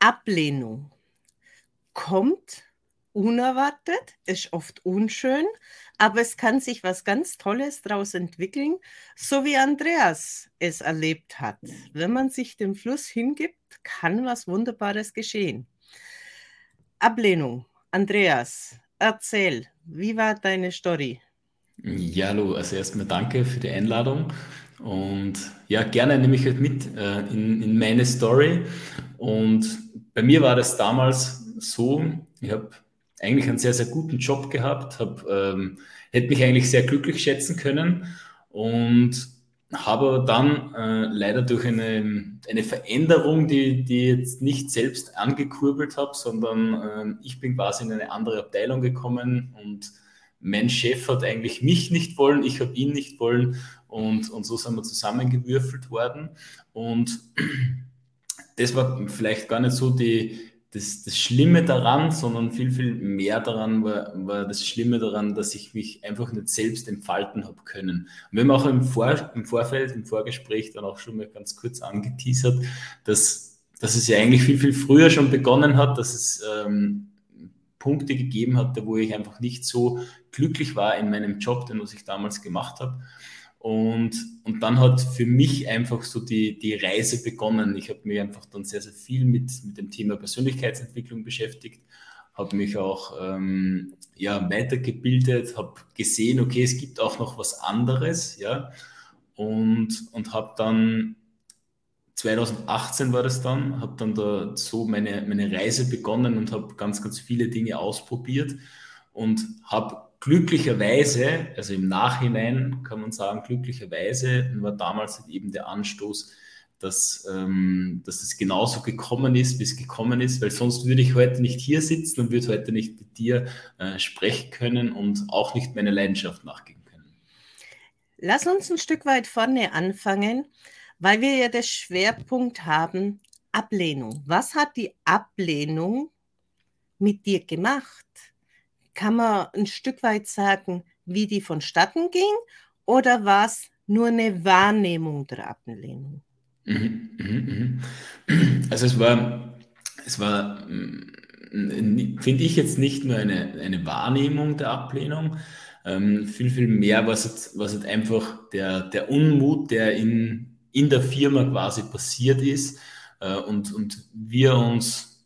Ablehnung kommt unerwartet, ist oft unschön, aber es kann sich was ganz Tolles daraus entwickeln, so wie Andreas es erlebt hat. Wenn man sich dem Fluss hingibt, kann was Wunderbares geschehen. Ablehnung. Andreas, erzähl, wie war deine Story? Ja, hallo, also erstmal danke für die Einladung und ja, gerne nehme ich halt mit äh, in, in meine Story. Und bei mir war das damals so, ich habe eigentlich einen sehr, sehr guten Job gehabt, hab, ähm, hätte mich eigentlich sehr glücklich schätzen können und habe dann äh, leider durch eine, eine Veränderung, die, die jetzt nicht selbst angekurbelt habe, sondern äh, ich bin quasi in eine andere Abteilung gekommen und mein Chef hat eigentlich mich nicht wollen, ich habe ihn nicht wollen und, und so sind wir zusammengewürfelt worden und das war vielleicht gar nicht so die, das, das Schlimme daran, sondern viel, viel mehr daran war, war das Schlimme daran, dass ich mich einfach nicht selbst entfalten habe können. Und wir haben auch im, Vor, im Vorfeld, im Vorgespräch dann auch schon mal ganz kurz angeteasert, dass, dass es ja eigentlich viel, viel früher schon begonnen hat, dass es ähm, Punkte gegeben hatte, wo ich einfach nicht so glücklich war in meinem Job, den was ich damals gemacht habe. Und, und dann hat für mich einfach so die, die Reise begonnen. Ich habe mich einfach dann sehr, sehr viel mit, mit dem Thema Persönlichkeitsentwicklung beschäftigt, habe mich auch ähm, ja, weitergebildet, habe gesehen, okay, es gibt auch noch was anderes, ja, und, und habe dann 2018 war das dann, habe dann da so meine, meine Reise begonnen und habe ganz, ganz viele Dinge ausprobiert und habe glücklicherweise, also im Nachhinein kann man sagen, glücklicherweise war damals halt eben der Anstoß, dass, ähm, dass es genauso gekommen ist, wie es gekommen ist, weil sonst würde ich heute nicht hier sitzen und würde heute nicht mit dir äh, sprechen können und auch nicht meiner Leidenschaft nachgehen können. Lass uns ein Stück weit vorne anfangen, weil wir ja das Schwerpunkt haben, Ablehnung. Was hat die Ablehnung mit dir gemacht? Kann man ein Stück weit sagen, wie die vonstatten ging oder war es nur eine Wahrnehmung der Ablehnung? Mhm, mhm, mhm. Also es war, es war, mm, finde ich jetzt nicht nur eine, eine Wahrnehmung der Ablehnung, ähm, viel, viel mehr was es, was es einfach der, der Unmut, der in, in der Firma quasi passiert ist äh, und, und wir uns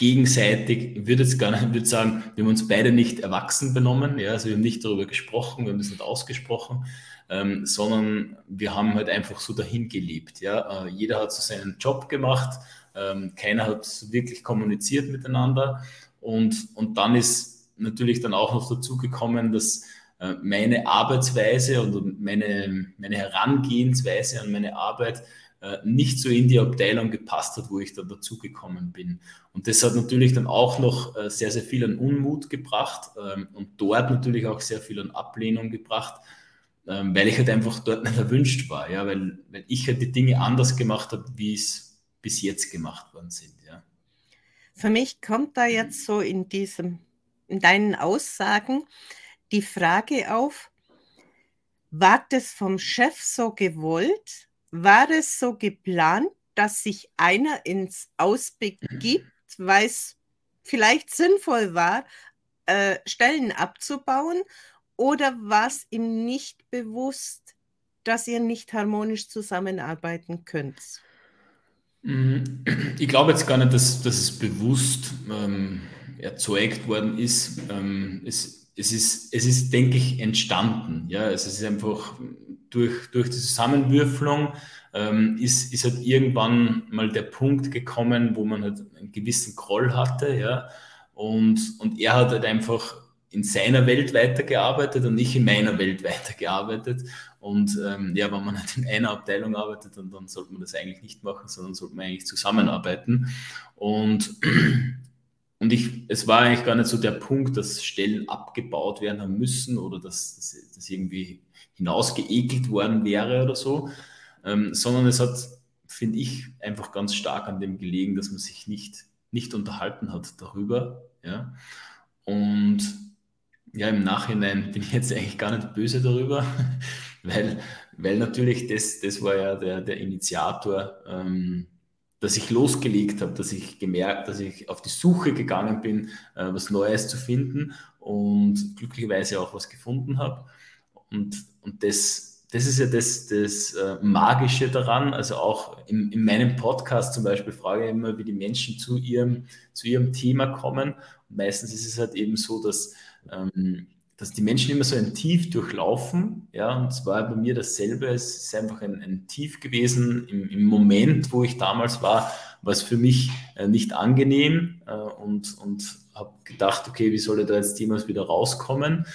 gegenseitig, ich würde jetzt gar nicht, ich würde sagen, wir haben uns beide nicht erwachsen benommen, ja, also wir haben nicht darüber gesprochen, wir haben das nicht ausgesprochen, ähm, sondern wir haben halt einfach so dahin gelebt, ja. Äh, jeder hat so seinen Job gemacht, ähm, keiner hat wirklich kommuniziert miteinander und, und dann ist natürlich dann auch noch dazu gekommen, dass äh, meine Arbeitsweise und meine, meine Herangehensweise an meine Arbeit nicht so in die Abteilung gepasst hat, wo ich dann dazugekommen bin. Und das hat natürlich dann auch noch äh, sehr, sehr viel an Unmut gebracht ähm, und dort natürlich auch sehr viel an Ablehnung gebracht, ähm, weil ich halt einfach dort nicht erwünscht war, ja, weil, weil ich halt die Dinge anders gemacht habe, wie es bis jetzt gemacht worden sind, ja. Für mich kommt da jetzt so in diesem, in deinen Aussagen die Frage auf, war das vom Chef so gewollt, war es so geplant, dass sich einer ins Ausbegibt, weil es vielleicht sinnvoll war, äh, Stellen abzubauen? Oder war es ihm nicht bewusst, dass ihr nicht harmonisch zusammenarbeiten könnt? Mhm. Ich glaube jetzt gar nicht, dass, dass es bewusst ähm, erzeugt worden ist. Ähm, es, es, ist. es ist, denke ich, entstanden. Ja? Es ist einfach durch, durch die Zusammenwürfelung ähm, ist, ist halt irgendwann mal der Punkt gekommen, wo man halt einen gewissen Groll hatte, ja, und, und er hat halt einfach in seiner Welt weitergearbeitet und ich in meiner Welt weitergearbeitet. Und ähm, ja, wenn man halt in einer Abteilung arbeitet, dann, dann sollte man das eigentlich nicht machen, sondern sollte man eigentlich zusammenarbeiten. Und, und ich, es war eigentlich gar nicht so der Punkt, dass Stellen abgebaut werden haben müssen oder dass das irgendwie hinausgeekelt worden wäre oder so, ähm, sondern es hat, finde ich, einfach ganz stark an dem gelegen, dass man sich nicht, nicht unterhalten hat darüber. Ja? Und ja, im Nachhinein bin ich jetzt eigentlich gar nicht böse darüber, weil, weil natürlich das, das war ja der, der Initiator, ähm, dass ich losgelegt habe, dass ich gemerkt, dass ich auf die Suche gegangen bin, äh, was Neues zu finden und glücklicherweise auch was gefunden habe. Und, und das, das ist ja das, das äh, Magische daran. Also auch in, in meinem Podcast zum Beispiel frage ich immer, wie die Menschen zu ihrem, zu ihrem Thema kommen. Und meistens ist es halt eben so, dass ähm, dass die Menschen immer so ein Tief durchlaufen. Ja, und zwar bei mir dasselbe. Es ist einfach ein, ein Tief gewesen im, im, Moment, wo ich damals war, es für mich äh, nicht angenehm äh, und, und habe gedacht, okay, wie soll ich da jetzt jemals wieder rauskommen?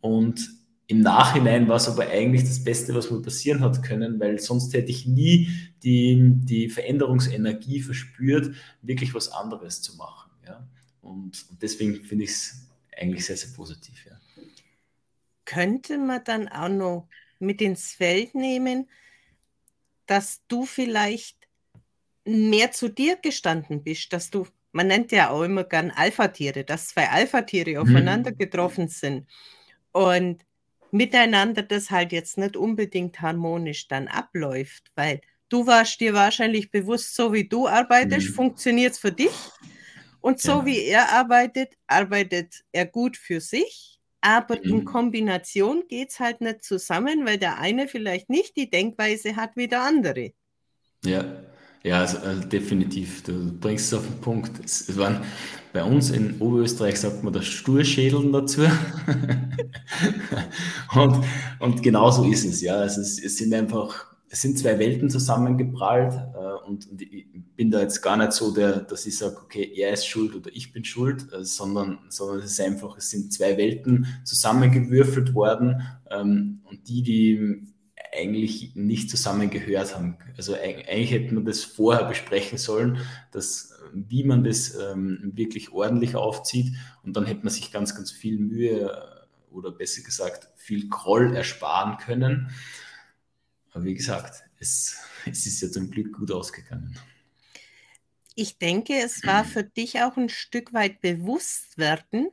Und im Nachhinein war es aber eigentlich das Beste, was mir passieren hat können, weil sonst hätte ich nie die, die Veränderungsenergie verspürt, wirklich was anderes zu machen. Ja? Und, und deswegen finde ich es eigentlich sehr, sehr positiv. Ja könnte man dann auch noch mit ins Feld nehmen, dass du vielleicht mehr zu dir gestanden bist, dass du, man nennt ja auch immer gern Alpha-Tiere, dass zwei Alpha-Tiere mhm. aufeinander getroffen sind und miteinander das halt jetzt nicht unbedingt harmonisch dann abläuft, weil du warst dir wahrscheinlich bewusst, so wie du arbeitest, mhm. funktioniert es für dich und so ja. wie er arbeitet, arbeitet er gut für sich aber mhm. in Kombination geht es halt nicht zusammen, weil der eine vielleicht nicht die Denkweise hat wie der andere. Ja, ja, also, also definitiv. Du bringst es auf den Punkt. Es, es waren, bei uns in Oberösterreich sagt man das Sturschädeln dazu. und, und genau so ist es, ja. Es, es sind einfach es sind zwei Welten zusammengeprallt äh, und, und, ich bin da jetzt gar nicht so, der, dass ich sage, okay, er ist schuld oder ich bin schuld, äh, sondern, sondern es ist einfach, es sind zwei Welten zusammengewürfelt worden ähm, und die, die eigentlich nicht zusammengehört haben. Also eigentlich hätte man das vorher besprechen sollen, dass, wie man das ähm, wirklich ordentlich aufzieht und dann hätte man sich ganz, ganz viel Mühe äh, oder besser gesagt viel Groll ersparen können. Aber wie gesagt, es, es ist ja zum Glück gut ausgegangen. Ich denke, es war für dich auch ein Stück weit bewusst werden,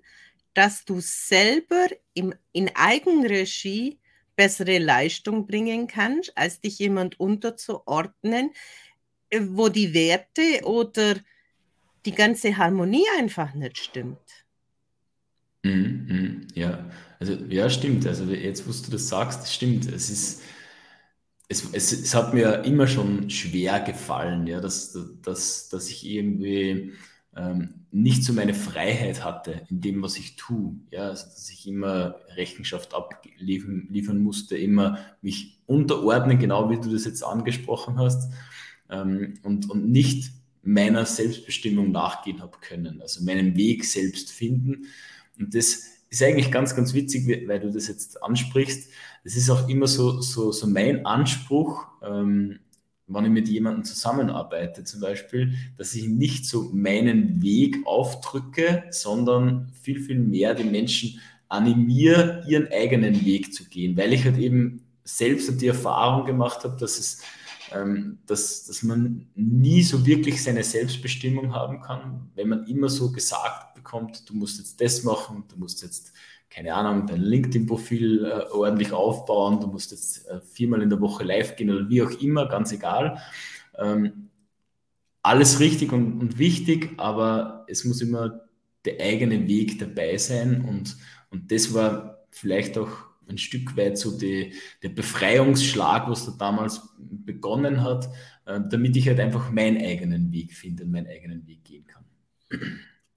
dass du selber im, in Eigenregie bessere Leistung bringen kannst, als dich jemand unterzuordnen, äh, wo die Werte oder die ganze Harmonie einfach nicht stimmt. Mhm, ja, also ja, stimmt. Also jetzt, wo du das sagst, stimmt. Es ist, es, es, es, hat mir immer schon schwer gefallen, ja, dass, dass, dass ich irgendwie ähm, nicht so meine Freiheit hatte in dem, was ich tue. Ja, also, dass ich immer Rechenschaft abliefern liefern musste, immer mich unterordnen, genau wie du das jetzt angesprochen hast, ähm, und, und nicht meiner Selbstbestimmung nachgehen habe können, also meinen Weg selbst finden. Und das ist eigentlich ganz, ganz witzig, weil du das jetzt ansprichst das ist auch immer so, so, so mein Anspruch, ähm, wenn ich mit jemandem zusammenarbeite zum Beispiel, dass ich nicht so meinen Weg aufdrücke, sondern viel, viel mehr den Menschen animiere, ihren eigenen Weg zu gehen, weil ich halt eben selbst die Erfahrung gemacht habe, dass es ähm, dass, dass man nie so wirklich seine Selbstbestimmung haben kann, wenn man immer so gesagt bekommt, du musst jetzt das machen, du musst jetzt keine Ahnung, dein LinkedIn-Profil äh, ordentlich aufbauen, du musst jetzt äh, viermal in der Woche live gehen oder wie auch immer, ganz egal. Ähm, alles richtig und, und, wichtig, aber es muss immer der eigene Weg dabei sein und, und das war vielleicht auch ein Stück weit so die, der Befreiungsschlag, was da damals begonnen hat, äh, damit ich halt einfach meinen eigenen Weg finde und meinen eigenen Weg gehen kann.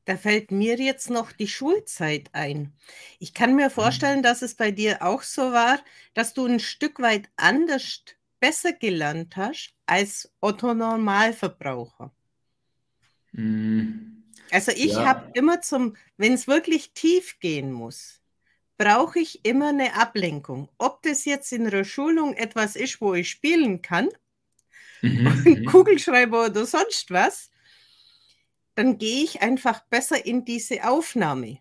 Da fällt mir jetzt noch die Schulzeit ein. Ich kann mir mhm. vorstellen, dass es bei dir auch so war, dass du ein Stück weit anders besser gelernt hast als Otto Normalverbraucher. Mhm. Also ich ja. habe immer zum, wenn es wirklich tief gehen muss, brauche ich immer eine Ablenkung. Ob das jetzt in einer Schulung etwas ist, wo ich spielen kann, mhm. mhm. Kugelschreiber oder sonst was, dann gehe ich einfach besser in diese Aufnahme.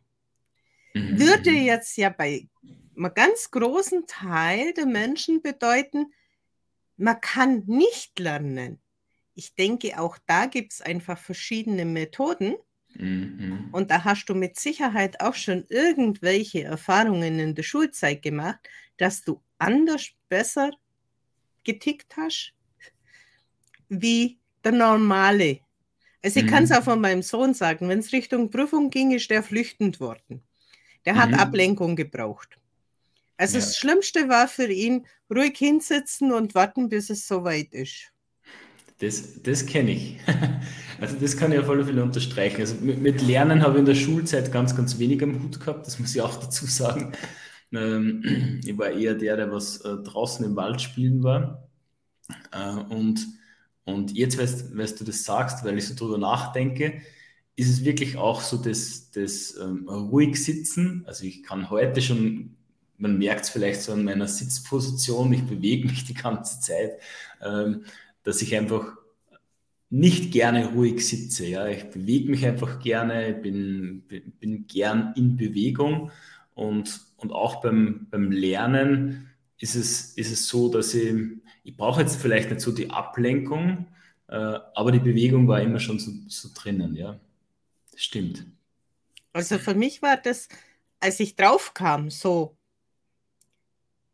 Mhm. Würde jetzt ja bei einem ganz großen Teil der Menschen bedeuten, man kann nicht lernen. Ich denke, auch da gibt es einfach verschiedene Methoden. Mhm. Und da hast du mit Sicherheit auch schon irgendwelche Erfahrungen in der Schulzeit gemacht, dass du anders besser getickt hast, wie der Normale. Also ich mhm. kann es auch von meinem Sohn sagen, wenn es Richtung Prüfung ging, ist der flüchtend worden. Der hat mhm. Ablenkung gebraucht. Also ja. das Schlimmste war für ihn, ruhig hinsitzen und warten, bis es soweit ist. Das, das kenne ich. Also das kann ich auf alle Fälle unterstreichen. Also mit, mit, Lernen habe ich in der Schulzeit ganz, ganz wenig am Hut gehabt, das muss ich auch dazu sagen. Ähm, ich war eher der, der was äh, draußen im Wald spielen war. Äh, und, und jetzt, weißt, weißt du das sagst, weil ich so drüber nachdenke, ist es wirklich auch so das, das ähm, ruhig sitzen. Also ich kann heute schon man merkt es vielleicht so an meiner Sitzposition, ich bewege mich die ganze Zeit, ähm, dass ich einfach nicht gerne ruhig sitze. Ja. Ich bewege mich einfach gerne, bin, bin gern in Bewegung und, und auch beim, beim Lernen ist es, ist es so, dass ich, ich brauche jetzt vielleicht nicht so die Ablenkung, äh, aber die Bewegung war immer schon so, so drinnen. Ja. Das stimmt. Also für mich war das, als ich drauf kam, so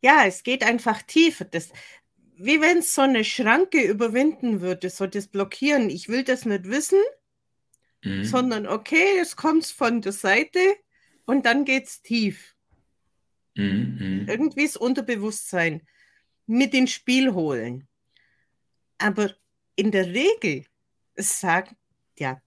ja, es geht einfach tiefer. Das, wie wenn es so eine Schranke überwinden würde, so das Blockieren. Ich will das nicht wissen, mhm. sondern okay, es kommt von der Seite und dann geht es tief. Mhm, mhm. Irgendwie das Unterbewusstsein mit ins Spiel holen. Aber in der Regel sagt ja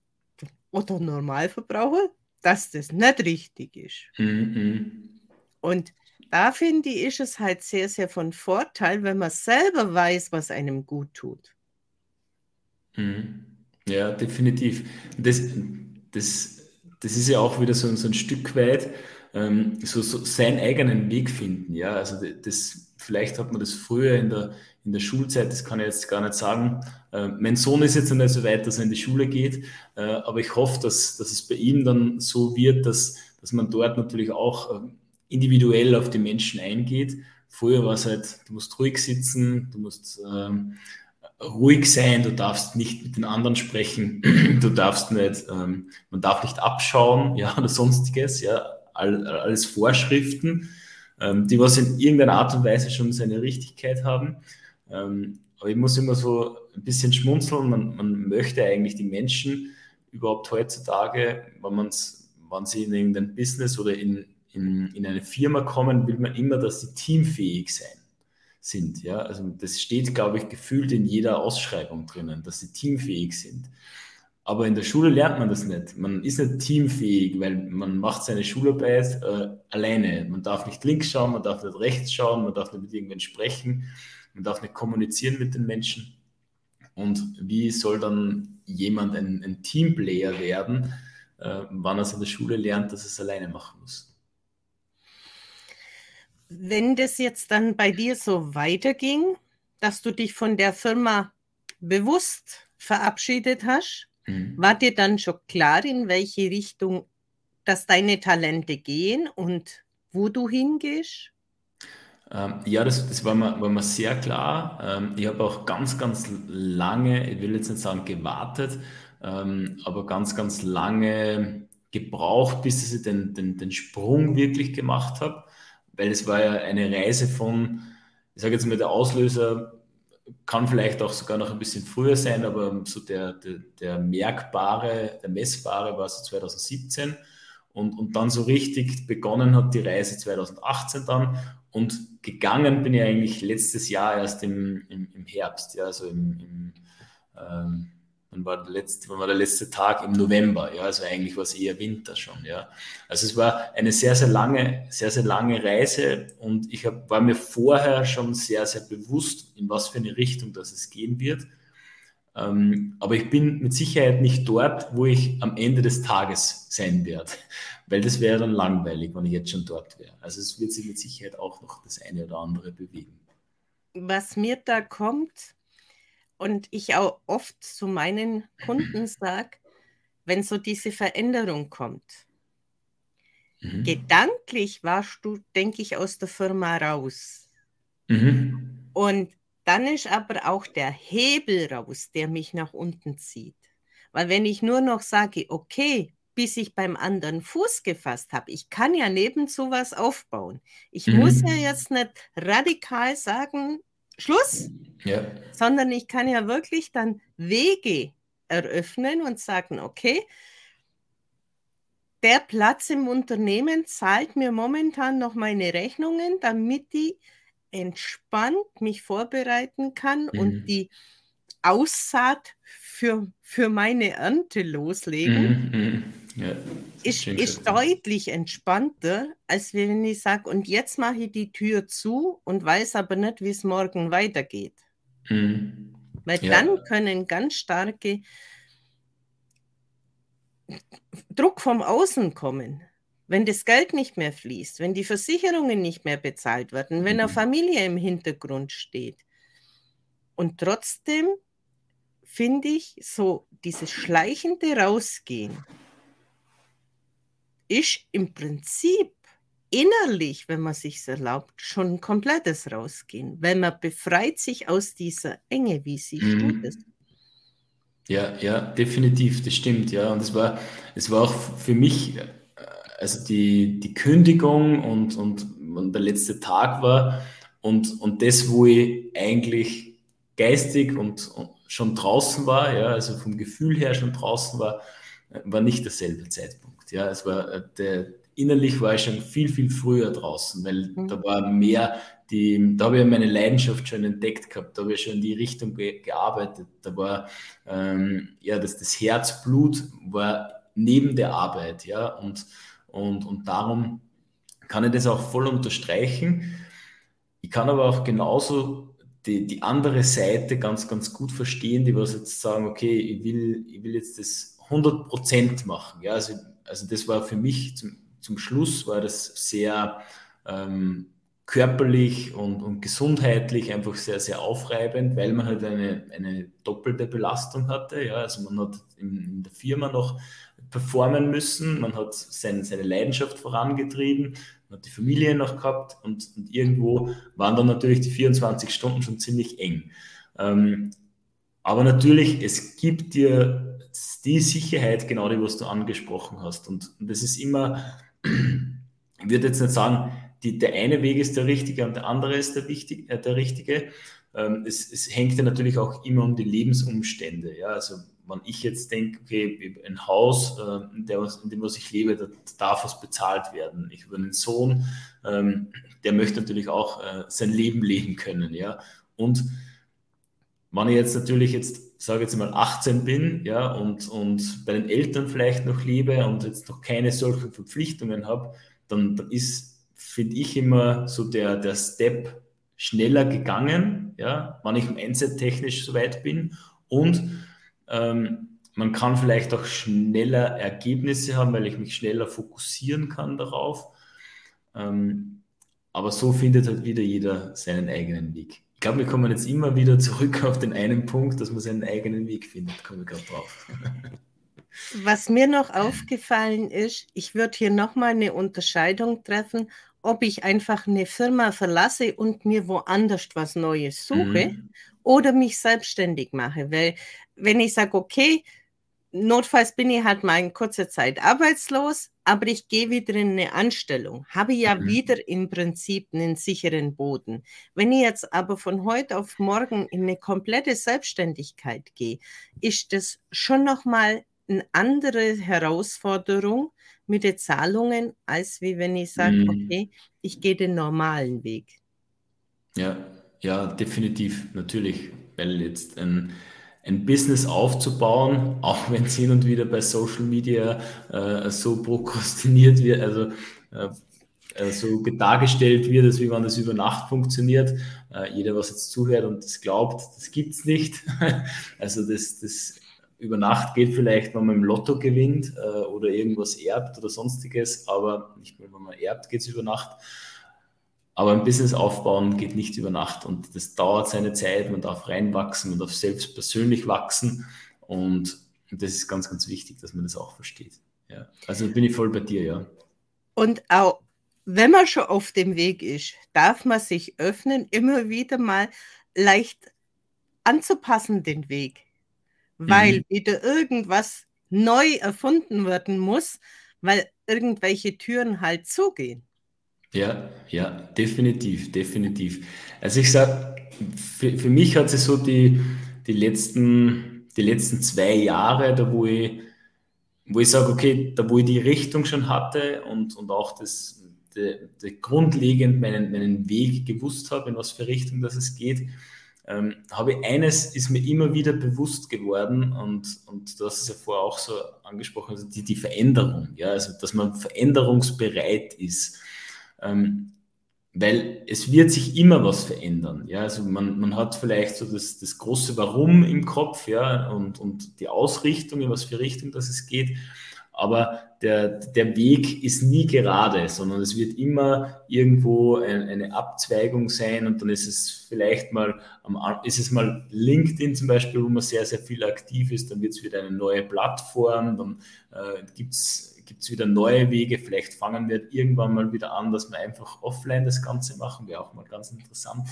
oder Normalverbraucher, dass das nicht richtig ist. Mhm. Und da finde ich, ist es halt sehr, sehr von Vorteil, wenn man selber weiß, was einem gut tut. Mhm. Ja, definitiv. Das, das, das ist ja auch wieder so, so ein Stück weit ähm, so, so seinen eigenen Weg finden. Ja, also das, vielleicht hat man das früher in der, in der Schulzeit, das kann ich jetzt gar nicht sagen. Äh, mein Sohn ist jetzt noch nicht so weit, dass er in die Schule geht, äh, aber ich hoffe, dass, dass es bei ihm dann so wird, dass, dass man dort natürlich auch äh, individuell auf die Menschen eingeht. Früher war es halt, du musst ruhig sitzen, du musst ähm, ruhig sein, du darfst nicht mit den anderen sprechen, du darfst nicht, ähm, man darf nicht abschauen, ja, oder sonstiges, ja, all, alles Vorschriften, ähm, die was in irgendeiner Art und Weise schon seine Richtigkeit haben. Ähm, aber ich muss immer so ein bisschen schmunzeln, man, man möchte eigentlich die Menschen überhaupt heutzutage, wenn man wenn sie in irgendein Business oder in, in, in eine Firma kommen, will man immer, dass sie teamfähig sein, sind. Ja? Also das steht, glaube ich, gefühlt in jeder Ausschreibung drinnen, dass sie teamfähig sind. Aber in der Schule lernt man das nicht. Man ist nicht teamfähig, weil man macht seine Schularbeit äh, alleine. Man darf nicht links schauen, man darf nicht rechts schauen, man darf nicht mit irgendwen sprechen, man darf nicht kommunizieren mit den Menschen. Und wie soll dann jemand ein, ein Teamplayer werden, äh, wann er es in der Schule lernt, dass er es alleine machen muss? Wenn das jetzt dann bei dir so weiterging, dass du dich von der Firma bewusst verabschiedet hast, mhm. war dir dann schon klar, in welche Richtung dass deine Talente gehen und wo du hingehst? Ähm, ja, das, das war, mir, war mir sehr klar. Ähm, ich habe auch ganz, ganz lange, ich will jetzt nicht sagen gewartet, ähm, aber ganz, ganz lange gebraucht, bis ich den, den, den Sprung wirklich gemacht habe weil es war ja eine Reise von, ich sage jetzt mal, der Auslöser kann vielleicht auch sogar noch ein bisschen früher sein, aber so der, der, der merkbare, der messbare war so 2017 und, und dann so richtig begonnen hat die Reise 2018 dann. Und gegangen bin ich eigentlich letztes Jahr erst im, im, im Herbst, ja, also im, im ähm, Wann war, der letzte, war der letzte Tag? Im November, ja, also eigentlich war es eher Winter schon, ja. Also es war eine sehr, sehr lange, sehr, sehr lange Reise und ich hab, war mir vorher schon sehr, sehr bewusst, in was für eine Richtung das es gehen wird. Ähm, aber ich bin mit Sicherheit nicht dort, wo ich am Ende des Tages sein werde, weil das wäre dann langweilig, wenn ich jetzt schon dort wäre. Also es wird sich mit Sicherheit auch noch das eine oder andere bewegen. Was mir da kommt, und ich auch oft zu meinen Kunden sage, wenn so diese Veränderung kommt, mhm. gedanklich warst du, denke ich, aus der Firma raus. Mhm. Und dann ist aber auch der Hebel raus, der mich nach unten zieht. Weil wenn ich nur noch sage, okay, bis ich beim anderen Fuß gefasst habe, ich kann ja neben sowas aufbauen. Ich mhm. muss ja jetzt nicht radikal sagen, Schluss, ja. sondern ich kann ja wirklich dann Wege eröffnen und sagen, okay, der Platz im Unternehmen zahlt mir momentan noch meine Rechnungen, damit ich entspannt mich vorbereiten kann mhm. und die Aussaat für, für meine Ernte loslegen. Mhm. Ja, ist, ist, deutlich entspannter, als wenn ich sage, und jetzt mache ich die Tür zu und weiß aber nicht, wie es morgen weitergeht. Mhm. Weil ja. dann können ganz starke Druck vom Außen kommen. Wenn das Geld nicht mehr fließt, wenn die Versicherungen nicht mehr bezahlt werden, wenn eine mhm. Familie im Hintergrund steht. Und trotzdem finde ich so dieses schleichende Rausgehen ist im Prinzip innerlich, wenn man sich erlaubt, schon ein komplettes Rausgehen, weil man befreit sich aus dieser Enge, wie sie mhm. tut Ja, ja, definitiv, das stimmt, ja. Und es war, es war auch für mich, also die, die Kündigung und, und, und der letzte Tag war und, und das, wo ich eigentlich geistig und, und schon draußen war, ja, also vom Gefühl her schon draußen war, war nicht derselbe Zeitpunkt. Ja, es war äh, der, innerlich war ich schon viel, viel früher draußen, weil mhm. da war mehr die, da habe ich meine Leidenschaft schon entdeckt gehabt, da habe ich schon in die Richtung ge gearbeitet. Da war ähm, ja das, das Herzblut war neben der Arbeit, ja, und, und, und darum kann ich das auch voll unterstreichen. Ich kann aber auch genauso die, die andere Seite ganz, ganz gut verstehen, die was jetzt sagen, okay, ich will, ich will jetzt das 100% machen. Ja, also also das war für mich zum, zum Schluss, war das sehr ähm, körperlich und, und gesundheitlich einfach sehr, sehr aufreibend, weil man halt eine, eine doppelte Belastung hatte. Ja, also man hat in, in der Firma noch performen müssen, man hat sein, seine Leidenschaft vorangetrieben, man hat die Familie noch gehabt und, und irgendwo waren dann natürlich die 24 Stunden schon ziemlich eng. Ähm, aber natürlich, es gibt dir die Sicherheit, genau die, was du angesprochen hast. Und, das ist immer, ich würde jetzt nicht sagen, die, der eine Weg ist der richtige und der andere ist der, wichtig, äh, der richtige. Ähm, es, es, hängt ja natürlich auch immer um die Lebensumstände. Ja? Also wenn ich jetzt denke, okay, ein Haus, äh, in, der, in, dem was ich lebe, da darf was bezahlt werden. Ich habe einen Sohn, ähm, der möchte natürlich auch äh, sein Leben leben können. Ja? Und wenn ich jetzt natürlich jetzt, sage jetzt mal 18 bin, ja, und, und bei den Eltern vielleicht noch lebe und jetzt noch keine solchen Verpflichtungen habe, dann, dann ist, finde ich immer so der, der Step schneller gegangen, ja, wenn ich mindset technisch soweit bin und ähm, man kann vielleicht auch schneller Ergebnisse haben, weil ich mich schneller fokussieren kann darauf. Ähm, aber so findet halt wieder jeder seinen eigenen Weg glaube, wir kommen jetzt immer wieder zurück auf den einen Punkt, dass man seinen eigenen Weg findet. Komme ich gerade drauf. Was mir noch aufgefallen ist, ich würde hier nochmal eine Unterscheidung treffen, ob ich einfach eine Firma verlasse und mir woanders was Neues suche mhm. oder mich selbstständig mache. Weil wenn ich sage, okay, notfalls bin ich halt mal in kurzer Zeit arbeitslos, aber ich gehe wieder in eine Anstellung, habe ja mhm. wieder im Prinzip einen sicheren Boden. Wenn ich jetzt aber von heute auf morgen in eine komplette Selbstständigkeit gehe, ist das schon nochmal eine andere Herausforderung mit den Zahlungen, als wie wenn ich sage, mhm. okay, ich gehe den normalen Weg. Ja, ja, definitiv, natürlich, weil jetzt ein ein Business aufzubauen, auch wenn es hin und wieder bei Social Media äh, so prokrastiniert wird, also äh, so dargestellt wird, als wie wenn das über Nacht funktioniert. Äh, jeder, was jetzt zuhört und das glaubt, das gibt es nicht. also das, das über Nacht geht vielleicht, wenn man im Lotto gewinnt äh, oder irgendwas erbt oder sonstiges, aber nicht mehr, wenn man erbt, geht es über Nacht. Aber ein Business aufbauen geht nicht über Nacht und das dauert seine Zeit. Man darf reinwachsen, man darf selbst persönlich wachsen und das ist ganz, ganz wichtig, dass man das auch versteht. Ja. Also bin ich voll bei dir, ja. Und auch wenn man schon auf dem Weg ist, darf man sich öffnen, immer wieder mal leicht anzupassen, den Weg. Weil mhm. wieder irgendwas neu erfunden werden muss, weil irgendwelche Türen halt zugehen. Ja, ja, definitiv, definitiv. Also ich sage, für, für mich hat sich so die, die, letzten, die letzten zwei Jahre, da wo ich, wo ich sage, okay, da wo ich die Richtung schon hatte und, und auch das, de, de grundlegend meinen, meinen Weg gewusst habe, in was für Richtung das es geht, ähm, habe ich eines ist mir immer wieder bewusst geworden und, und du hast es ja vorher auch so angesprochen, also die, die Veränderung, ja, also dass man veränderungsbereit ist. Ähm, weil es wird sich immer was verändern. Ja, also man, man hat vielleicht so das, das große Warum im Kopf, ja, und, und die Ausrichtung, in was für Richtung das es geht. Aber der, der Weg ist nie gerade, sondern es wird immer irgendwo ein, eine Abzweigung sein und dann ist es vielleicht mal, ist es mal LinkedIn zum Beispiel, wo man sehr, sehr viel aktiv ist, dann wird es wieder eine neue Plattform, dann äh, gibt es gibt es wieder neue Wege. Vielleicht fangen wir irgendwann mal wieder an, dass wir einfach offline das Ganze machen. Wäre auch mal ganz interessant,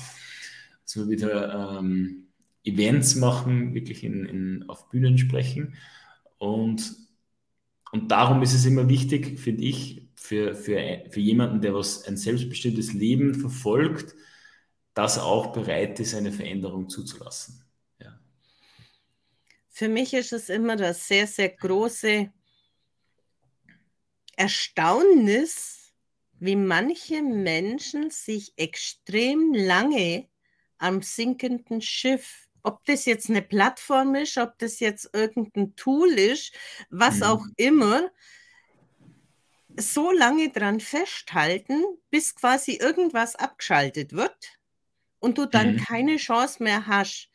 dass wir wieder ähm, Events machen, wirklich in, in, auf Bühnen sprechen. Und, und darum ist es immer wichtig, finde ich, für, für, für jemanden, der was ein selbstbestimmtes Leben verfolgt, dass er auch bereit ist, eine Veränderung zuzulassen. Für mich ist es immer das sehr, sehr große Erstaunnis, wie manche Menschen sich extrem lange am sinkenden Schiff, ob das jetzt eine Plattform ist, ob das jetzt irgendein Tool ist, was mhm. auch immer, so lange dran festhalten, bis quasi irgendwas abgeschaltet wird und du dann mhm. keine Chance mehr hast,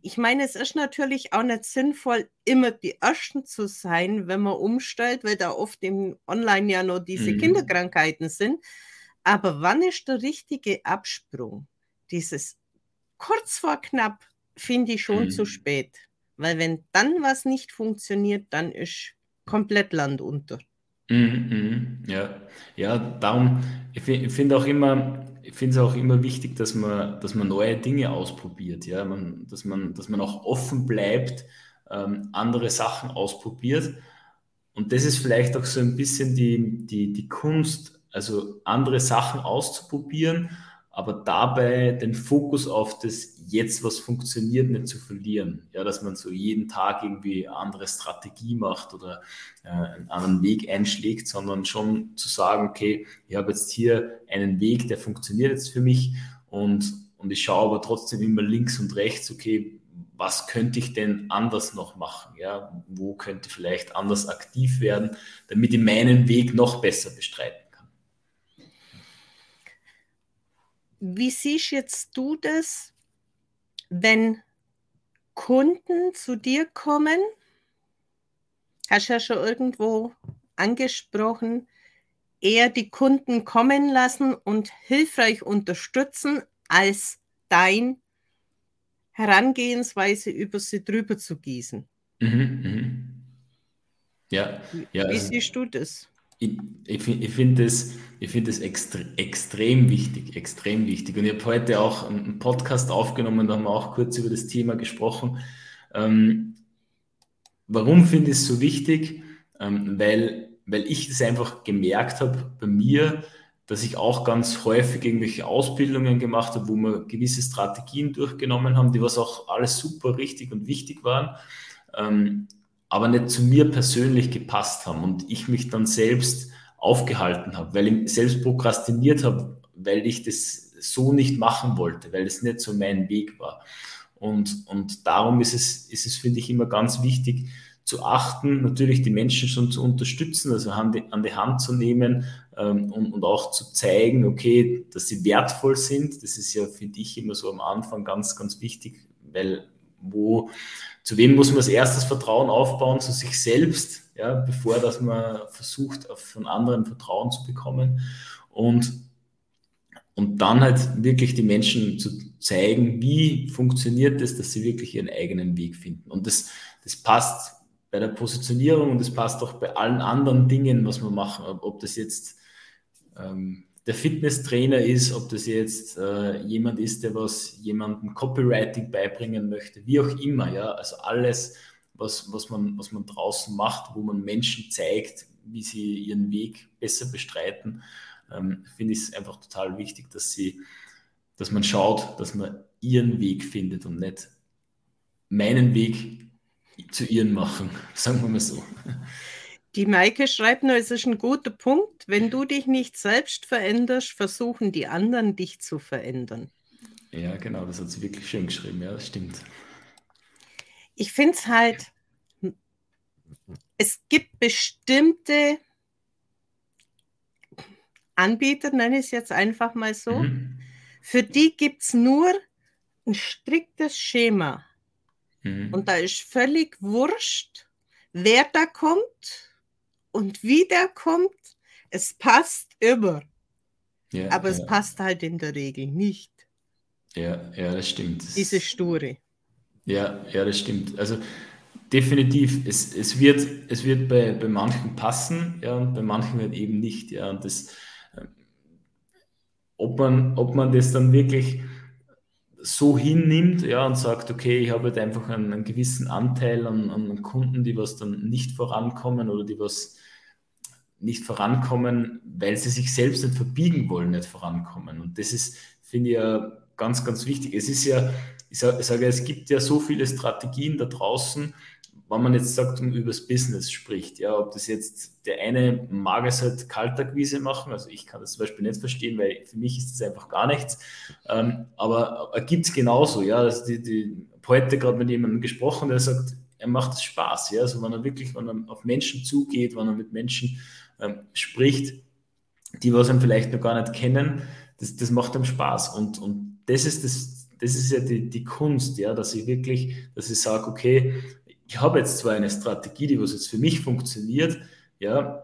ich meine, es ist natürlich auch nicht sinnvoll, immer die Ersten zu sein, wenn man umstellt, weil da oft im Online ja nur diese mhm. Kinderkrankheiten sind. Aber wann ist der richtige Absprung? Dieses kurz vor knapp finde ich schon mhm. zu spät. Weil wenn dann was nicht funktioniert, dann ist komplett Land unter. Mhm, mh, ja. ja, darum, ich finde auch immer, ich finde es auch immer wichtig, dass man, dass man neue Dinge ausprobiert, ja, man, dass, man, dass man auch offen bleibt, ähm, andere Sachen ausprobiert. Und das ist vielleicht auch so ein bisschen die, die, die Kunst, also andere Sachen auszuprobieren aber dabei den Fokus auf das jetzt, was funktioniert, nicht zu verlieren. Ja, dass man so jeden Tag irgendwie eine andere Strategie macht oder äh, einen anderen Weg einschlägt, sondern schon zu sagen, okay, ich habe jetzt hier einen Weg, der funktioniert jetzt für mich und, und ich schaue aber trotzdem immer links und rechts, okay, was könnte ich denn anders noch machen? Ja, wo könnte vielleicht anders aktiv werden, damit ich meinen Weg noch besser bestreiten Wie siehst jetzt du das, wenn Kunden zu dir kommen? Hast du ja schon irgendwo angesprochen, eher die Kunden kommen lassen und hilfreich unterstützen, als dein Herangehensweise über sie drüber zu gießen. Mhm, mh. Ja, ja. Wie also, siehst du das? Ich, ich, ich finde es find extre extrem wichtig, extrem wichtig. Und ich habe heute auch einen Podcast aufgenommen, da haben wir auch kurz über das Thema gesprochen. Ähm, warum finde ich es so wichtig? Ähm, weil, weil ich es einfach gemerkt habe bei mir, dass ich auch ganz häufig irgendwelche Ausbildungen gemacht habe, wo wir gewisse Strategien durchgenommen haben, die was auch alles super richtig und wichtig waren. Ähm, aber nicht zu mir persönlich gepasst haben und ich mich dann selbst aufgehalten habe, weil ich selbst prokrastiniert habe, weil ich das so nicht machen wollte, weil es nicht so mein Weg war. Und, und darum ist es, ist es, finde ich, immer ganz wichtig zu achten, natürlich die Menschen schon zu unterstützen, also an die, an die Hand zu nehmen ähm, und, und auch zu zeigen, okay, dass sie wertvoll sind. Das ist ja, finde ich, immer so am Anfang ganz, ganz wichtig, weil wo, zu wem muss man als erstes Vertrauen aufbauen? Zu sich selbst, ja, bevor dass man versucht, von anderen Vertrauen zu bekommen. Und, und dann halt wirklich die Menschen zu zeigen, wie funktioniert es, dass sie wirklich ihren eigenen Weg finden. Und das, das passt bei der Positionierung und das passt auch bei allen anderen Dingen, was wir machen, ob das jetzt ähm, der Fitnesstrainer ist, ob das jetzt äh, jemand ist, der was jemandem Copywriting beibringen möchte, wie auch immer, ja, also alles, was, was, man, was man draußen macht, wo man Menschen zeigt, wie sie ihren Weg besser bestreiten, ähm, finde ich es einfach total wichtig, dass sie, dass man schaut, dass man ihren Weg findet und nicht meinen Weg zu ihren machen, sagen wir mal so. Die Maike schreibt nur, es ist ein guter Punkt. Wenn du dich nicht selbst veränderst, versuchen die anderen dich zu verändern. Ja, genau, das hat sie wirklich schön geschrieben, ja, das stimmt. Ich finde es halt, es gibt bestimmte Anbieter, nenne ich es jetzt einfach mal so, mhm. für die gibt es nur ein striktes Schema. Mhm. Und da ist völlig wurscht, wer da kommt und wie der kommt. Es passt immer. Ja, Aber es passt halt in der Regel nicht. Ja, ja, das stimmt. Diese Sture. Ja, ja, das stimmt. Also definitiv, es, es wird, es wird bei, bei manchen passen, ja, und bei manchen halt eben nicht. Ja, und das, äh, ob man, ob man das dann wirklich so hinnimmt ja, und sagt, okay, ich habe halt einfach einen, einen gewissen Anteil an, an, Kunden, die was dann nicht vorankommen oder die was nicht vorankommen, weil sie sich selbst nicht verbiegen wollen, nicht vorankommen. Und das ist, finde ich, ja ganz, ganz wichtig. Es ist ja, ich sage, es gibt ja so viele Strategien da draußen, wenn man jetzt sagt und über das Business spricht, ja, ob das jetzt der eine mag es halt Kaltakquise machen, also ich kann das zum Beispiel nicht verstehen, weil für mich ist das einfach gar nichts, ähm, aber gibt es genauso, ja, also die, die, heute gerade mit jemandem gesprochen, der sagt, er macht es Spaß, ja, also wenn er wirklich, wenn er auf Menschen zugeht, wenn er mit Menschen ähm, spricht, die was ihn vielleicht noch gar nicht kennen, das, das macht ihm Spaß und, und das ist das, das ist ja die, die Kunst, ja, dass ich wirklich, dass ich sage, okay, ich habe jetzt zwar eine Strategie, die was jetzt für mich funktioniert, ja,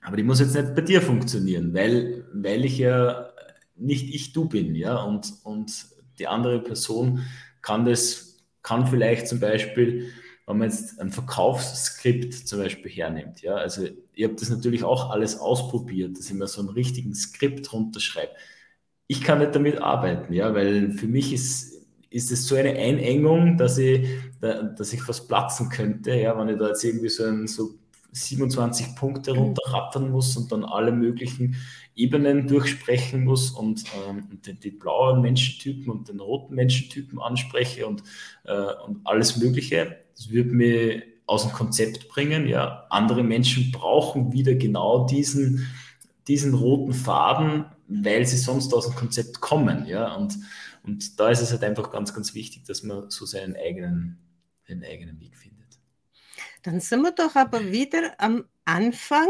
aber die muss jetzt nicht bei dir funktionieren, weil, weil ich ja nicht ich du bin, ja, und, und die andere Person kann das, kann vielleicht zum Beispiel, wenn man jetzt ein Verkaufsskript zum Beispiel hernimmt, ja, also ich habe das natürlich auch alles ausprobiert, dass ich mir so einen richtigen Skript runterschreibe. Ich kann nicht damit arbeiten, ja, weil für mich ist, ist es so eine Einengung, dass ich, dass ich fast platzen könnte, ja, wenn ich da jetzt irgendwie so, ein, so 27 Punkte mhm. runterrattern muss und dann alle möglichen Ebenen durchsprechen muss und, ähm, und den, die blauen Menschentypen und den roten Menschentypen anspreche und, äh, und alles Mögliche. Das würde mir aus dem Konzept bringen. Ja, andere Menschen brauchen wieder genau diesen, diesen roten Faden, weil sie sonst aus dem Konzept kommen. Ja? Und, und da ist es halt einfach ganz, ganz wichtig, dass man so seinen eigenen, seinen eigenen Weg findet. Dann sind wir doch aber wieder am Anfang,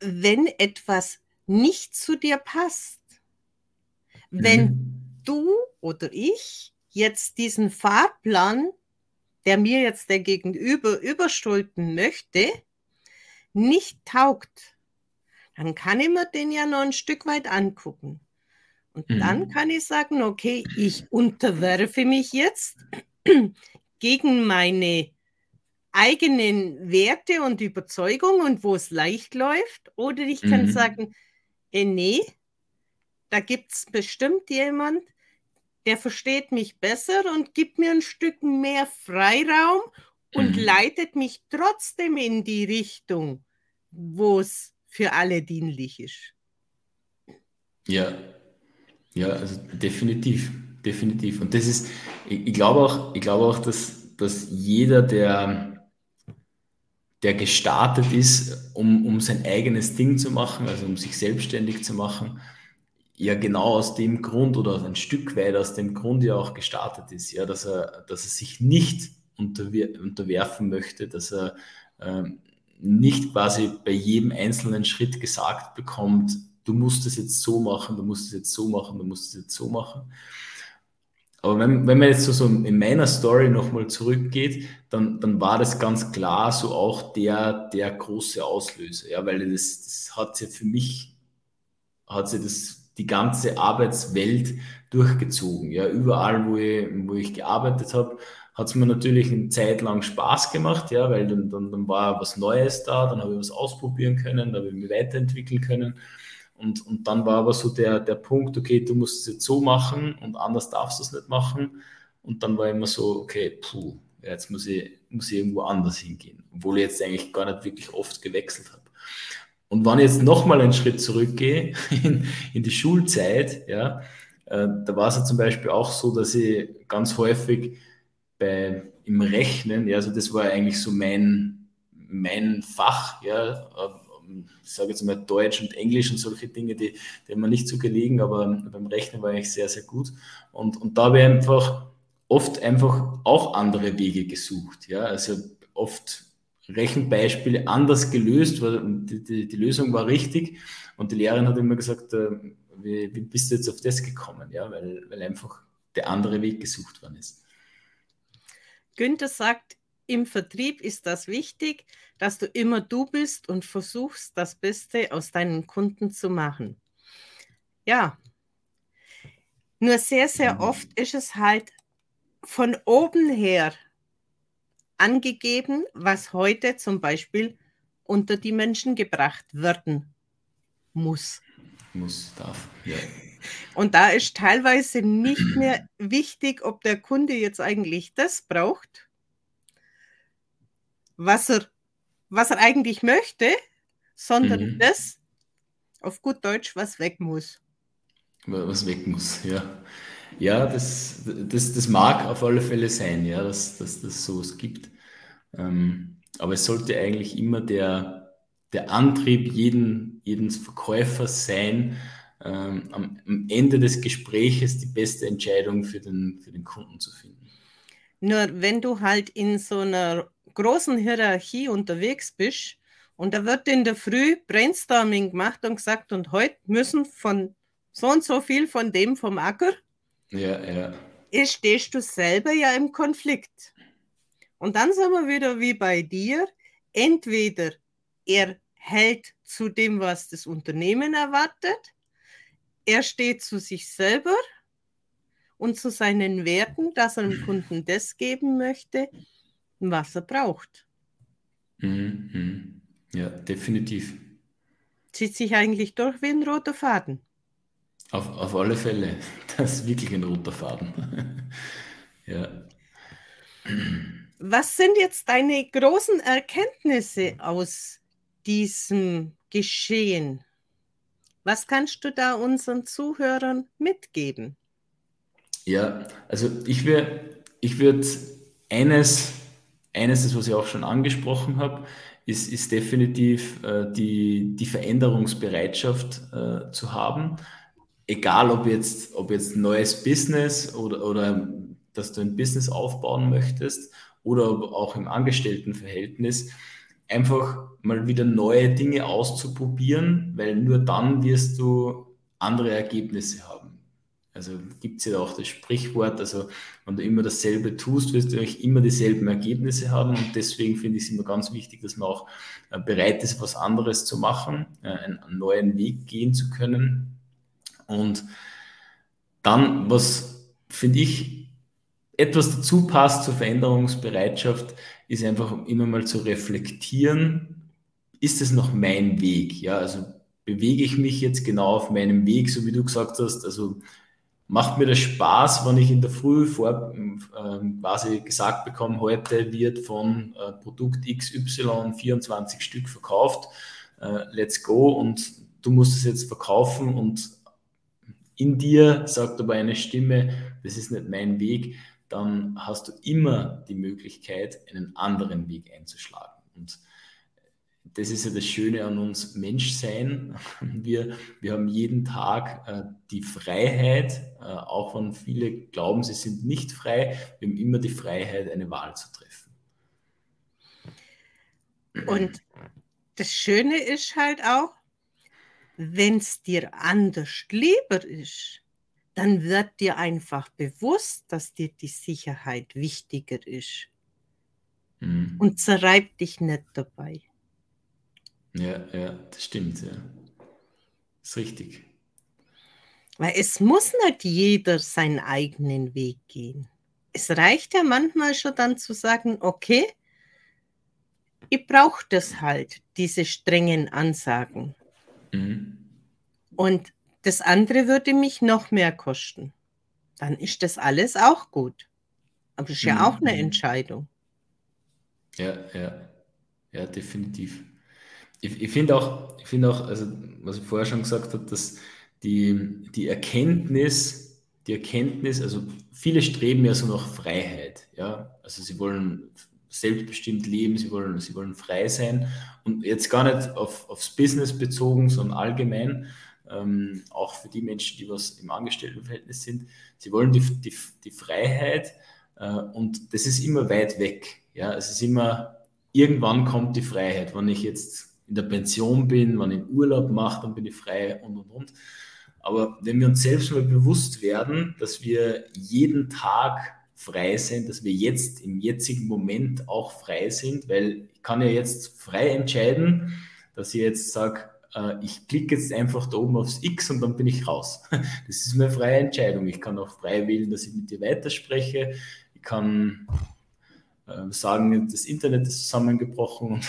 wenn etwas nicht zu dir passt. Wenn mhm. du oder ich jetzt diesen Fahrplan, der mir jetzt der Gegenüber überstülpen möchte, nicht taugt, dann kann ich mir den ja noch ein Stück weit angucken. Und mhm. dann kann ich sagen, okay, ich unterwerfe mich jetzt gegen meine eigenen Werte und Überzeugungen und wo es leicht läuft. Oder ich kann mhm. sagen, eh, nee, da gibt es bestimmt jemand, der versteht mich besser und gibt mir ein Stück mehr Freiraum und mhm. leitet mich trotzdem in die Richtung, wo es für alle dienlich ist. Ja, ja, also definitiv, definitiv. Und das ist, ich, ich glaube auch, ich glaube auch, dass, dass jeder, der, der gestartet ist, um, um sein eigenes Ding zu machen, also um sich selbstständig zu machen, ja genau aus dem Grund oder ein Stück weit aus dem Grund ja auch gestartet ist, ja, dass er, dass er sich nicht unterwer unterwerfen möchte, dass er ähm, nicht quasi bei jedem einzelnen Schritt gesagt bekommt, du musst es jetzt so machen, du musst es jetzt so machen, du musst es jetzt so machen. Aber wenn, wenn man jetzt so, so in meiner Story nochmal zurückgeht, dann, dann war das ganz klar so auch der, der große Auslöser, ja, weil das, das hat sie für mich, hat sie das, die ganze Arbeitswelt durchgezogen, ja, überall, wo ich, wo ich gearbeitet habe, hat es mir natürlich eine Zeit lang Spaß gemacht, ja, weil dann, dann, dann war was Neues da, dann habe ich was ausprobieren können, da habe ich mich weiterentwickeln können. Und, und dann war aber so der, der Punkt, okay, du musst es jetzt so machen und anders darfst du es nicht machen. Und dann war immer so, okay, puh, jetzt muss ich, muss ich irgendwo anders hingehen, obwohl ich jetzt eigentlich gar nicht wirklich oft gewechselt habe. Und wenn ich jetzt nochmal einen Schritt zurückgehe in, in die Schulzeit, ja, äh, da war es ja zum Beispiel auch so, dass ich ganz häufig bei, im Rechnen, ja, also das war eigentlich so mein, mein Fach, ja, ich sage jetzt mal Deutsch und Englisch und solche Dinge, die, die mir nicht so gelegen, aber beim Rechnen war ich sehr, sehr gut. Und, und da habe ich einfach oft einfach auch andere Wege gesucht. Ja? Also oft Rechenbeispiele anders gelöst, weil die, die, die Lösung war richtig und die Lehrerin hat immer gesagt, äh, wie, wie, bist du jetzt auf das gekommen? Ja, weil, weil einfach der andere Weg gesucht worden ist. Günther sagt, im Vertrieb ist das wichtig, dass du immer du bist und versuchst, das Beste aus deinen Kunden zu machen. Ja, nur sehr, sehr mhm. oft ist es halt von oben her angegeben, was heute zum Beispiel unter die Menschen gebracht werden muss. Muss, darf, ja. Und da ist teilweise nicht mehr wichtig, ob der Kunde jetzt eigentlich das braucht, was er, was er eigentlich möchte, sondern mhm. das, auf gut Deutsch, was weg muss. Was weg muss, ja. Ja, das, das, das mag auf alle Fälle sein, ja, dass, dass das sowas gibt. Ähm, aber es sollte eigentlich immer der, der Antrieb jeden, jeden Verkäufers sein, ähm, am, am, Ende des Gespräches die beste Entscheidung für den, für den Kunden zu finden. Nur wenn du halt in so einer großen Hierarchie unterwegs bist und da wird in der Früh Brainstorming gemacht und gesagt, und heute müssen von so und so viel von dem vom Acker ja, ja. stehst du selber ja im Konflikt. Und dann sind wir wieder wie bei dir. Entweder er hält zu dem, was das Unternehmen erwartet, er steht zu sich selber und zu seinen Werten, dass er dem Kunden das geben möchte, was er braucht. Mhm. Ja, definitiv. Zieht sich eigentlich durch wie ein roter Faden. Auf, auf alle Fälle. Das ist wirklich ein roter Faden. ja. Was sind jetzt deine großen Erkenntnisse aus diesem Geschehen? Was kannst du da unseren Zuhörern mitgeben? Ja, also ich, ich würde eines, eines, das was ich auch schon angesprochen habe, ist, ist definitiv äh, die, die Veränderungsbereitschaft äh, zu haben egal ob jetzt, ob jetzt neues Business oder, oder dass du ein Business aufbauen möchtest oder auch im Angestelltenverhältnis, einfach mal wieder neue Dinge auszuprobieren, weil nur dann wirst du andere Ergebnisse haben. Also gibt es ja auch das Sprichwort, also wenn du immer dasselbe tust, wirst du eigentlich immer dieselben Ergebnisse haben. Und deswegen finde ich es immer ganz wichtig, dass man auch äh, bereit ist, was anderes zu machen, äh, einen neuen Weg gehen zu können. Und dann, was finde ich etwas dazu passt zur Veränderungsbereitschaft, ist einfach immer mal zu reflektieren, ist es noch mein Weg? Ja, also bewege ich mich jetzt genau auf meinem Weg, so wie du gesagt hast, also macht mir das Spaß, wenn ich in der Früh vor, äh, quasi gesagt bekomme, heute wird von äh, Produkt XY 24 Stück verkauft, äh, let's go und du musst es jetzt verkaufen und in dir sagt aber eine Stimme, das ist nicht mein Weg, dann hast du immer die Möglichkeit, einen anderen Weg einzuschlagen. Und das ist ja das Schöne an uns Menschsein. Wir, wir haben jeden Tag äh, die Freiheit, äh, auch wenn viele glauben, sie sind nicht frei, wir haben immer die Freiheit, eine Wahl zu treffen. Und das Schöne ist halt auch, wenn es dir anders lieber ist, dann wird dir einfach bewusst, dass dir die Sicherheit wichtiger ist. Mhm. Und zerreibt dich nicht dabei. Ja, ja, das stimmt, ja. Das ist richtig. Weil es muss nicht jeder seinen eigenen Weg gehen. Es reicht ja manchmal schon dann zu sagen, okay, ich brauche das halt, diese strengen Ansagen. Mhm. Und das andere würde mich noch mehr kosten. Dann ist das alles auch gut. Aber das ist ja mhm. auch eine Entscheidung. Ja, ja, ja, definitiv. Ich, ich finde auch, ich finde auch, also was ich vorher schon gesagt habe, dass die, die Erkenntnis, die Erkenntnis, also viele streben ja so nach Freiheit, ja, also sie wollen selbstbestimmt leben, sie wollen, sie wollen frei sein. Und jetzt gar nicht auf, aufs Business bezogen, sondern allgemein, ähm, auch für die Menschen, die was im Angestelltenverhältnis sind, sie wollen die, die, die Freiheit äh, und das ist immer weit weg, ja, es ist immer, irgendwann kommt die Freiheit, wenn ich jetzt in der Pension bin, wenn ich Urlaub mache, dann bin ich frei und und und. Aber wenn wir uns selbst mal bewusst werden, dass wir jeden Tag frei sind, dass wir jetzt im jetzigen Moment auch frei sind, weil ich kann ja jetzt frei entscheiden, dass ich jetzt sage, äh, ich klicke jetzt einfach da oben aufs X und dann bin ich raus. Das ist meine freie Entscheidung. Ich kann auch frei wählen, dass ich mit dir weiterspreche. Ich kann äh, sagen, das Internet ist zusammengebrochen und,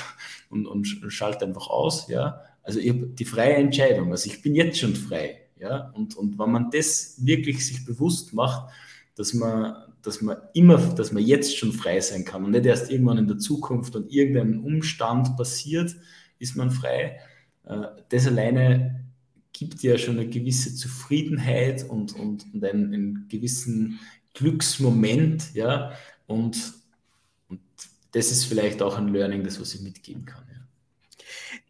und, und schalte einfach aus. Ja? Also ich habe die freie Entscheidung. Also ich bin jetzt schon frei. Ja? Und, und wenn man das wirklich sich bewusst macht, dass man, dass man immer, dass man jetzt schon frei sein kann und nicht erst irgendwann in der Zukunft und irgendein Umstand passiert, ist man frei. Äh, das alleine gibt ja schon eine gewisse Zufriedenheit und, und, und einen, einen gewissen Glücksmoment, ja, und das ist vielleicht auch ein Learning, das was ich mitgeben kann. Ja.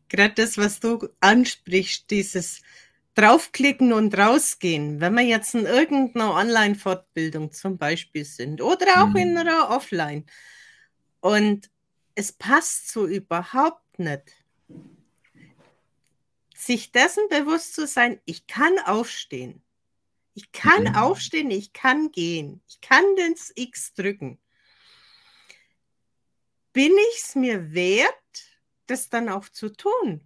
Gerade das, was du ansprichst, dieses draufklicken und rausgehen, wenn wir jetzt in irgendeiner Online-Fortbildung zum Beispiel sind oder auch mhm. in einer Offline und es passt so überhaupt nicht, sich dessen bewusst zu sein, ich kann aufstehen. Ich kann mhm. aufstehen, ich kann gehen, ich kann das X drücken. Bin ich es mir wert, das dann auch zu tun?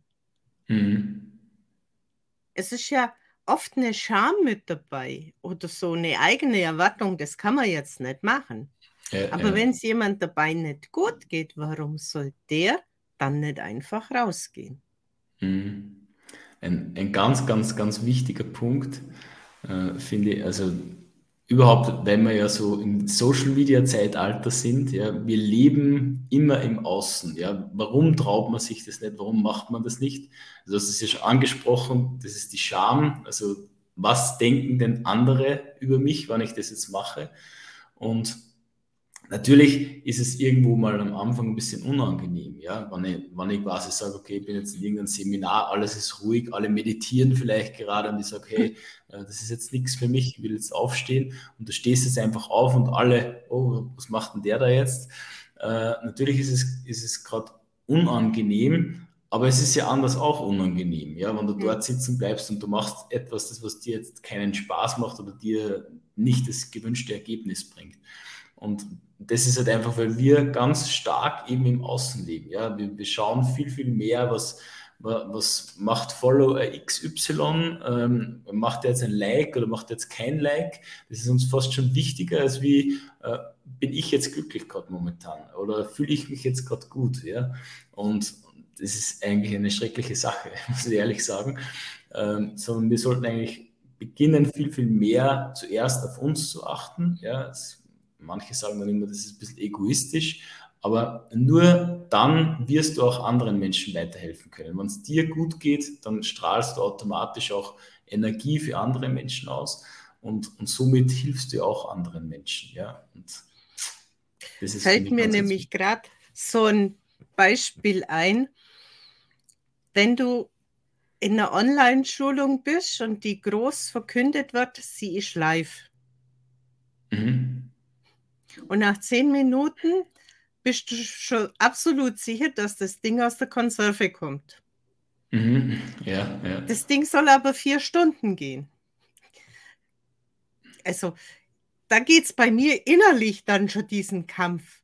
Mhm es ist ja oft eine Scham mit dabei oder so eine eigene Erwartung, das kann man jetzt nicht machen. Ja, Aber ja. wenn es jemand dabei nicht gut geht, warum soll der dann nicht einfach rausgehen? Mhm. Ein, ein ganz, ganz, ganz wichtiger Punkt, äh, finde ich, also überhaupt, weil wir ja so im Social Media Zeitalter sind, ja, wir leben immer im Außen, ja. Warum traut man sich das nicht? Warum macht man das nicht? Also, das ist ja schon angesprochen, das ist die Scham. Also, was denken denn andere über mich, wenn ich das jetzt mache? Und Natürlich ist es irgendwo mal am Anfang ein bisschen unangenehm, ja, wenn ich, wenn ich quasi sage, okay, ich bin jetzt in irgendeinem Seminar, alles ist ruhig, alle meditieren vielleicht gerade und ich sage, hey, äh, das ist jetzt nichts für mich, ich will jetzt aufstehen und du stehst jetzt einfach auf und alle, oh, was macht denn der da jetzt? Äh, natürlich ist es, ist es gerade unangenehm, aber es ist ja anders auch unangenehm, ja, wenn du dort sitzen bleibst und du machst etwas, das was dir jetzt keinen Spaß macht oder dir nicht das gewünschte Ergebnis bringt. Und das ist halt einfach, weil wir ganz stark eben im Außen leben. Ja? Wir, wir schauen viel, viel mehr, was, was macht Follower XY, ähm, macht er jetzt ein Like oder macht er jetzt kein Like. Das ist uns fast schon wichtiger, als wie äh, bin ich jetzt glücklich gerade momentan oder fühle ich mich jetzt gerade gut. Ja? Und das ist eigentlich eine schreckliche Sache, muss ich ehrlich sagen. Ähm, sondern wir sollten eigentlich beginnen, viel, viel mehr zuerst auf uns zu achten. Ja? Es, manche sagen dann immer, das ist ein bisschen egoistisch, aber nur dann wirst du auch anderen Menschen weiterhelfen können. Wenn es dir gut geht, dann strahlst du automatisch auch Energie für andere Menschen aus und, und somit hilfst du auch anderen Menschen. Ja? Und das ist Fällt mir nämlich gerade so ein Beispiel ein, wenn du in einer Online-Schulung bist und die groß verkündet wird, sie ist live. Mhm. Und nach zehn Minuten bist du schon absolut sicher, dass das Ding aus der Konserve kommt. Mhm. Ja, ja. Das Ding soll aber vier Stunden gehen. Also, da geht es bei mir innerlich dann schon diesen Kampf.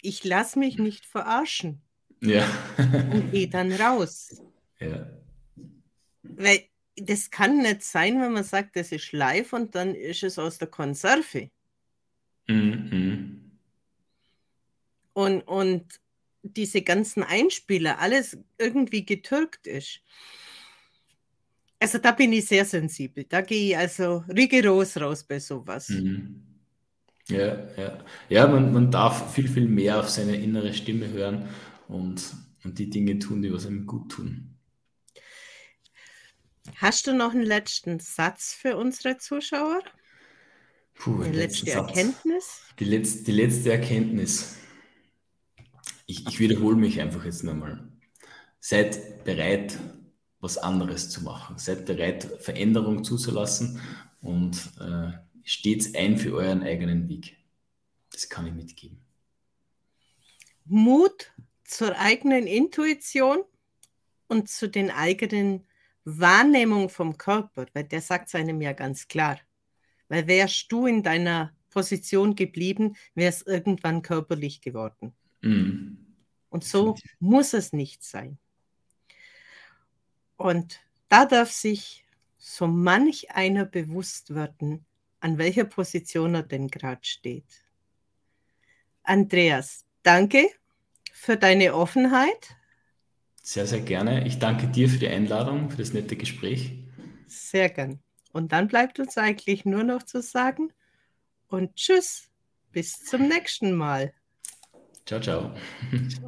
Ich lasse mich nicht verarschen. Ja. und gehe dann raus. Ja. Weil das kann nicht sein, wenn man sagt, das ist live und dann ist es aus der Konserve. Mhm. Und, und diese ganzen Einspieler, alles irgendwie getürkt ist. Also da bin ich sehr sensibel. Da gehe ich also rigoros raus bei sowas. Mhm. Ja, ja. Ja, man, man darf viel, viel mehr auf seine innere Stimme hören und, und die Dinge tun, die was einem gut tun. Hast du noch einen letzten Satz für unsere Zuschauer? Puh, die letzte Erkenntnis? Die, Letz-, die letzte Erkenntnis. Ich, ich wiederhole mich einfach jetzt nochmal. Seid bereit, was anderes zu machen. Seid bereit, Veränderung zuzulassen und äh, steht ein für euren eigenen Weg. Das kann ich mitgeben. Mut zur eigenen Intuition und zu den eigenen Wahrnehmungen vom Körper, weil der sagt es einem ja ganz klar. Weil wärst du in deiner Position geblieben, wäre es irgendwann körperlich geworden. Mhm. Und so muss es nicht sein. Und da darf sich so manch einer bewusst werden, an welcher Position er denn gerade steht. Andreas, danke für deine Offenheit. Sehr, sehr gerne. Ich danke dir für die Einladung, für das nette Gespräch. Sehr gern. Und dann bleibt uns eigentlich nur noch zu sagen und tschüss, bis zum nächsten Mal. Ciao, ciao.